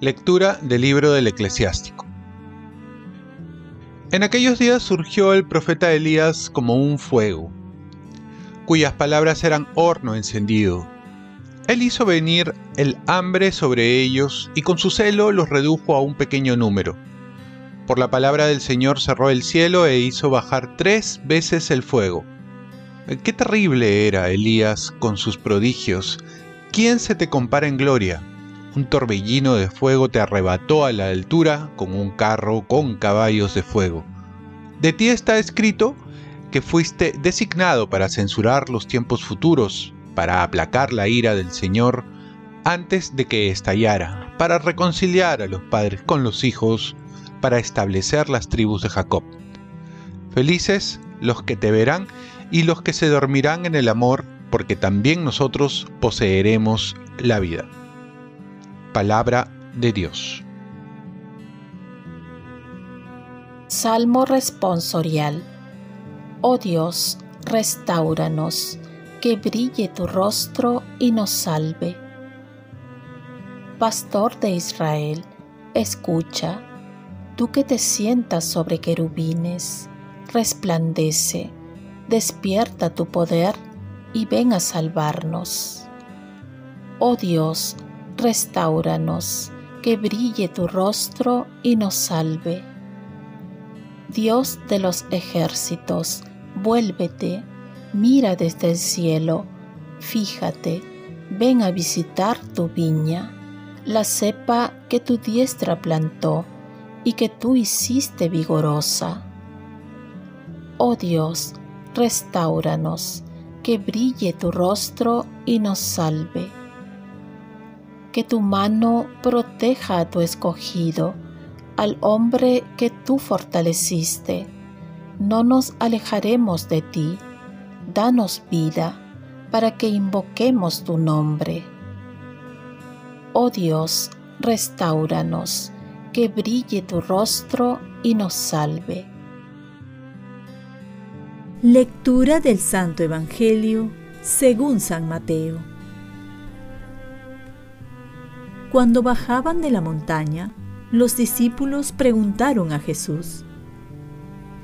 Lectura del libro del eclesiástico. En aquellos días surgió el profeta Elías como un fuego, cuyas palabras eran horno encendido. Él hizo venir el hambre sobre ellos y con su celo los redujo a un pequeño número. Por la palabra del Señor cerró el cielo e hizo bajar tres veces el fuego. Qué terrible era Elías con sus prodigios. ¿Quién se te compara en gloria? un torbellino de fuego te arrebató a la altura con un carro con caballos de fuego. De ti está escrito que fuiste designado para censurar los tiempos futuros, para aplacar la ira del Señor antes de que estallara, para reconciliar a los padres con los hijos, para establecer las tribus de Jacob. Felices los que te verán y los que se dormirán en el amor, porque también nosotros poseeremos la vida palabra de Dios. Salmo responsorial. Oh Dios, restauranos, que brille tu rostro y nos salve. Pastor de Israel, escucha, tú que te sientas sobre querubines, resplandece, despierta tu poder y ven a salvarnos. Oh Dios, restauranos, que brille tu rostro y nos salve. Dios de los ejércitos, vuélvete, mira desde el cielo, fíjate, ven a visitar tu viña, la cepa que tu diestra plantó y que tú hiciste vigorosa. Oh Dios, restauranos, que brille tu rostro y nos salve que tu mano proteja a tu escogido, al hombre que tú fortaleciste. No nos alejaremos de ti. Danos vida para que invoquemos tu nombre. Oh Dios, restauranos, que brille tu rostro y nos salve. Lectura del Santo Evangelio según San Mateo. Cuando bajaban de la montaña, los discípulos preguntaron a Jesús,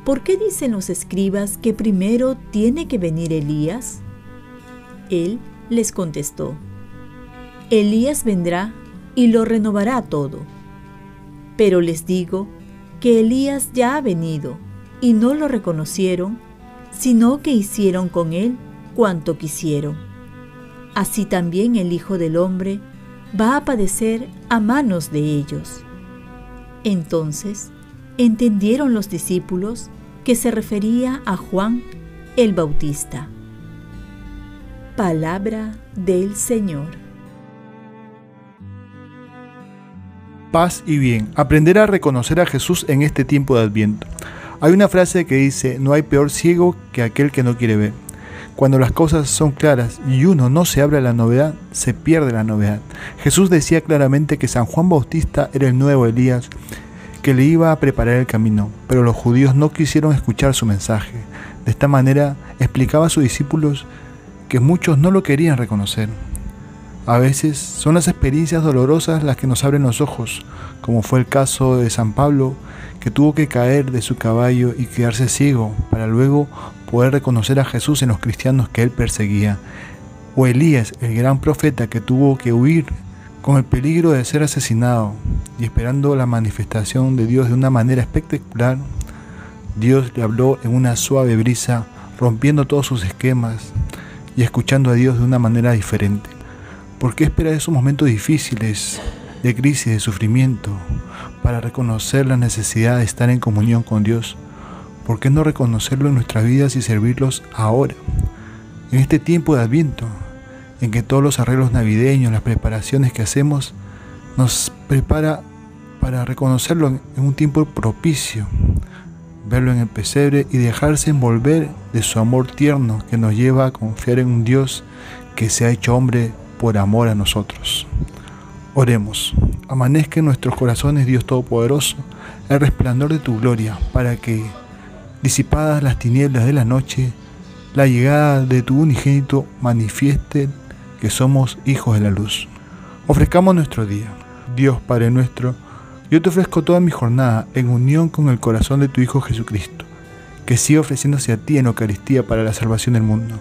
¿por qué dicen los escribas que primero tiene que venir Elías? Él les contestó, Elías vendrá y lo renovará todo. Pero les digo que Elías ya ha venido y no lo reconocieron, sino que hicieron con él cuanto quisieron. Así también el Hijo del Hombre va a padecer a manos de ellos. Entonces entendieron los discípulos que se refería a Juan el Bautista. Palabra del Señor. Paz y bien. Aprender a reconocer a Jesús en este tiempo de Adviento. Hay una frase que dice, no hay peor ciego que aquel que no quiere ver. Cuando las cosas son claras y uno no se abre a la novedad, se pierde la novedad. Jesús decía claramente que San Juan Bautista era el nuevo Elías que le iba a preparar el camino, pero los judíos no quisieron escuchar su mensaje. De esta manera explicaba a sus discípulos que muchos no lo querían reconocer. A veces son las experiencias dolorosas las que nos abren los ojos, como fue el caso de San Pablo, que tuvo que caer de su caballo y quedarse ciego para luego poder reconocer a Jesús en los cristianos que él perseguía. O Elías, el gran profeta que tuvo que huir con el peligro de ser asesinado y esperando la manifestación de Dios de una manera espectacular, Dios le habló en una suave brisa, rompiendo todos sus esquemas y escuchando a Dios de una manera diferente. ¿Por qué esperar esos momentos difíciles, de crisis, de sufrimiento, para reconocer la necesidad de estar en comunión con Dios? ¿Por qué no reconocerlo en nuestras vidas y servirlos ahora? En este tiempo de Adviento, en que todos los arreglos navideños, las preparaciones que hacemos, nos prepara para reconocerlo en un tiempo propicio, verlo en el pesebre y dejarse envolver de su amor tierno que nos lleva a confiar en un Dios que se ha hecho hombre por amor a nosotros. Oremos, amanezca en nuestros corazones, Dios Todopoderoso, el resplandor de tu gloria, para que disipadas las tinieblas de la noche, la llegada de tu unigénito manifieste que somos hijos de la luz. Ofrezcamos nuestro día. Dios Padre nuestro, yo te ofrezco toda mi jornada en unión con el corazón de tu Hijo Jesucristo, que siga ofreciéndose a ti en Eucaristía para la salvación del mundo.